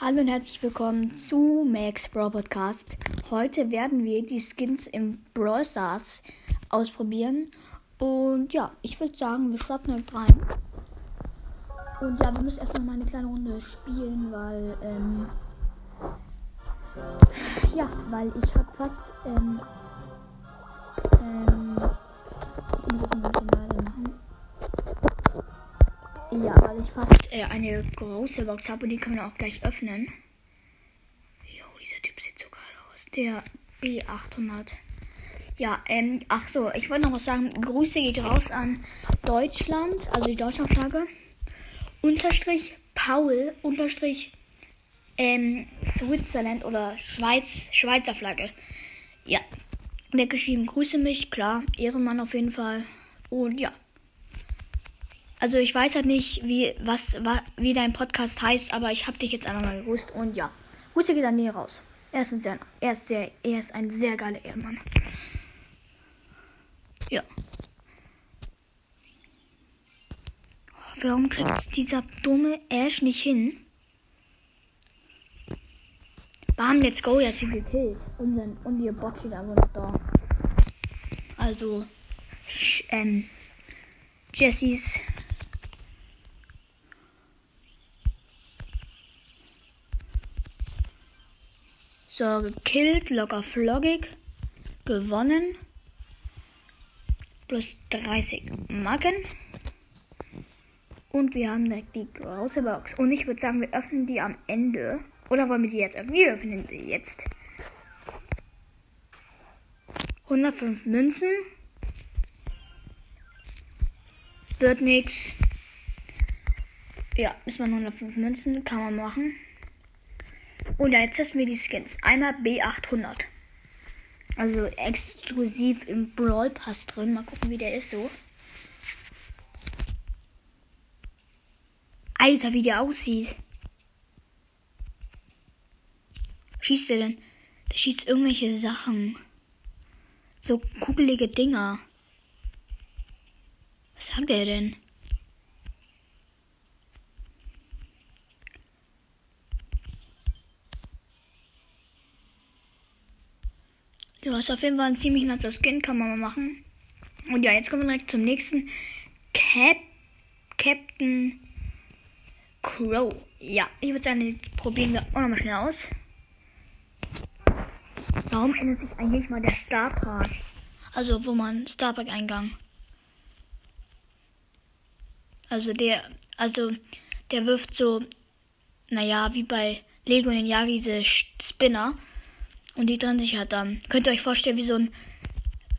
Hallo und herzlich willkommen zu Max Brawl Podcast. Heute werden wir die Skins im Brawl Stars ausprobieren. Und ja, ich würde sagen, wir starten direkt rein. Und ja, wir müssen erst noch mal eine kleine Runde spielen, weil, ähm, ja, weil ich habe fast, ähm, ähm, ich muss jetzt ein bisschen. Ja, weil ich fast äh, eine große Box habe und die kann man auch gleich öffnen. Jo, dieser Typ sieht so geil aus. Der B800. Ja, ähm, ach so, ich wollte noch was sagen. Grüße geht raus an Deutschland, also die Deutschlandflagge. Unterstrich Paul, Unterstrich ähm, Switzerland oder Schweiz, Schweizer Flagge. Ja, der geschrieben, grüße mich, klar, Ehrenmann auf jeden Fall. Und ja. Also ich weiß halt nicht, wie, was, wie dein Podcast heißt, aber ich habe dich jetzt einfach mal gewusst und ja. Grüße geht an dir raus. Er ist ein sehr, er ist sehr, er ist ein sehr geiler Ehrenmann. Ja. Warum kriegt dieser dumme Ash nicht hin? Bam, let's go, jetzt sind gekillt. Und, sein, und ihr Bot steht aber noch da. Also, ähm, Jessys So, gekillt, locker floggig. Gewonnen. Plus 30 Marken. Und wir haben direkt die große Box. Und ich würde sagen, wir öffnen die am Ende. Oder wollen wir die jetzt öffnen? Wir öffnen sie jetzt. 105 Münzen. Wird nichts. Ja, ist man 105 Münzen. Kann man machen. Und jetzt testen wir die Skins. Einmal B800. Also exklusiv im Brawl Pass drin. Mal gucken, wie der ist so. Alter, wie der aussieht. Schießt der denn? Der schießt irgendwelche Sachen. So kugelige Dinger. Was sagt er denn? Ja, ist auf jeden Fall ein ziemlich nasser Skin, kann man mal machen. Und ja, jetzt kommen wir direkt zum nächsten. Cap Captain Crow. Ja, ich würde sagen, jetzt probieren wir auch nochmal schnell aus. Warum ändert sich eigentlich mal der Star Park? Also, wo man Star Park Eingang. Also der, also der wirft so, naja, wie bei Lego in den Jahren diese Spinner. Und die drehen sich halt dann. Könnt ihr euch vorstellen, wie so ein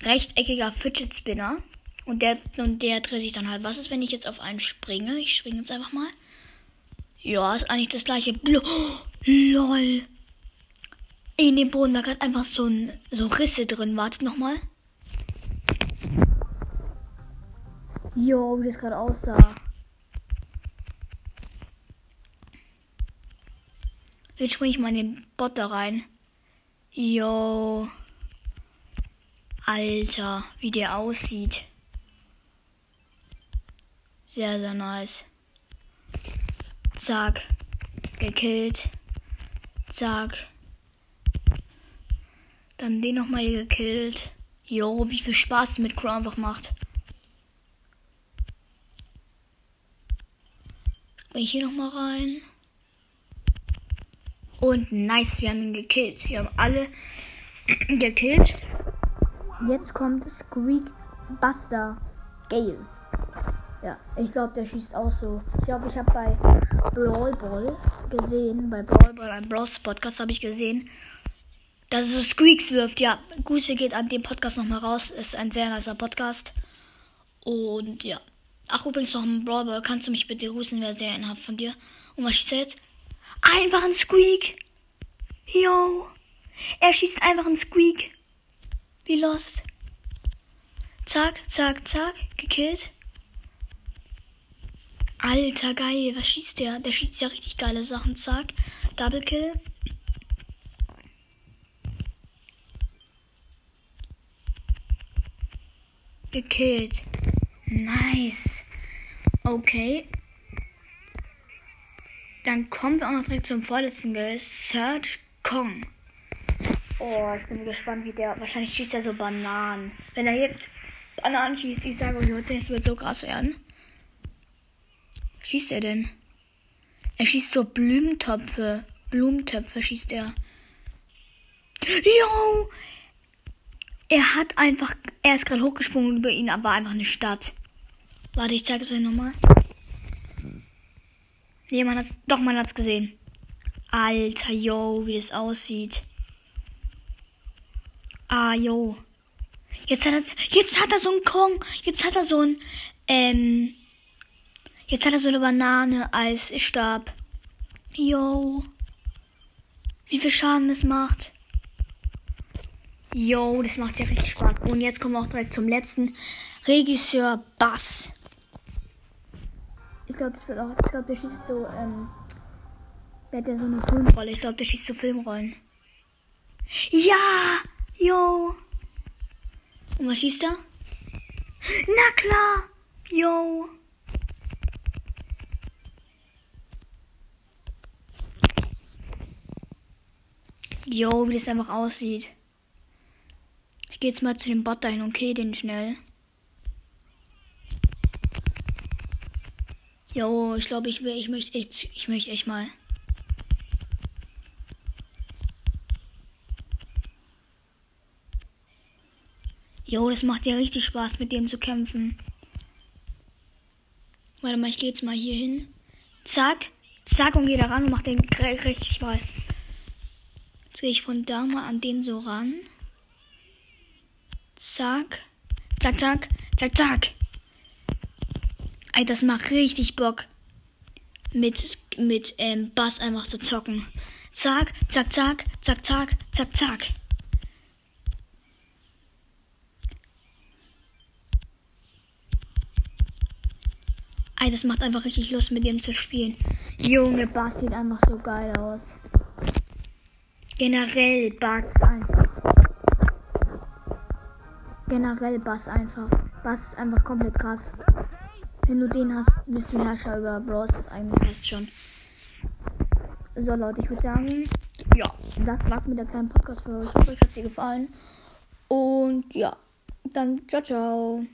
rechteckiger Fidget Spinner. Und der, und der dreht sich dann halt. Was ist, wenn ich jetzt auf einen springe? Ich springe jetzt einfach mal. Ja, ist eigentlich das gleiche. Oh, lol. In dem Boden, da gerade einfach so ein so Risse drin. Wartet nochmal. Jo, wie das gerade aussah. Jetzt springe ich mal in den Bot da rein. Jo. Alter, wie der aussieht. Sehr, sehr nice. Zack. Gekillt. Zack. Dann den nochmal gekillt. Jo, wie viel Spaß mit Crow einfach macht. Bin ich hier nochmal rein. Und nice, wir haben ihn gekillt. Wir haben alle gekillt. Jetzt kommt Squeak Buster Gale. Ja, ich glaube, der schießt auch so. Ich glaube, ich habe bei Brawl Ball gesehen, bei Brawl Ball, ein Bros Podcast habe ich gesehen, dass es Squeaks wirft. Ja, Grüße geht an den Podcast nochmal raus. Ist ein sehr nicer Podcast. Und ja. Ach, übrigens noch ein Brawl Ball. Kannst du mich bitte grüßen? Wäre sehr innerhalb von dir. Und was schießt er jetzt? Einfach ein Squeak. Yo. Er schießt einfach ein Squeak. Wie lost. Zack, zack, zack. Gekillt. Alter, geil. Was schießt der? Der schießt ja richtig geile Sachen. Zack. Double Kill. Gekillt. Nice. Okay. Dann kommen wir auch noch direkt zum vorletzten Geld. Search Kong. Oh, ich bin gespannt, wie der. Wahrscheinlich schießt er so Bananen. Wenn er jetzt Bananen schießt, ich sage Leute, es wird so krass werden. Schießt er denn? Er schießt so Blumentöpfe. Blumentöpfe schießt er. Jo! Er hat einfach. Er ist gerade hochgesprungen über ihn, aber einfach eine Stadt. Warte, ich zeige es euch nochmal. Nee, man hat's. Doch, man hat's gesehen. Alter, yo, wie das aussieht. Ah, yo. Jetzt hat er, jetzt hat er so einen Kong. Jetzt hat er so ein, ähm, jetzt hat er so eine Banane als Stab. Yo. Wie viel Schaden das macht. Yo, das macht ja richtig Spaß. Und jetzt kommen wir auch direkt zum letzten. Regisseur Bass. Ich glaube, das wird auch, ich glaube, der schießt so, ähm, der hat ja so eine Filmrolle. Ich glaube, der schießt so Filmrollen. Ja! Yo! Und was schießt er? Na klar! Yo! Yo, wie das einfach aussieht. Ich gehe jetzt mal zu dem Bot dahin und kill den schnell. Jo, ich glaube, ich will, ich möchte echt, ich möchte echt mal. Jo, das macht ja richtig Spaß, mit dem zu kämpfen. Warte mal, ich gehe jetzt mal hier hin. Zack, zack und gehe da ran und mach den richtig mal. Jetzt gehe ich von da mal an den so ran. Zack, zack, zack, zack, zack. Ey, das macht richtig Bock. Mit, mit ähm, Bass einfach zu zocken. Zack, zack, zack, zack, zack, zack, zack. Ey, das macht einfach richtig Lust, mit dem zu spielen. Junge, Bass sieht einfach so geil aus. Generell Bass einfach. Generell Bass einfach. Bass ist einfach komplett krass. Wenn du den hast, bist du Herrscher über Bros. Eigentlich fast schon. So Leute, ich würde sagen, ja, das war's mit der kleinen Podcast für euch. Ich hoffe, euch hat sie gefallen. Und ja, dann ciao, ciao.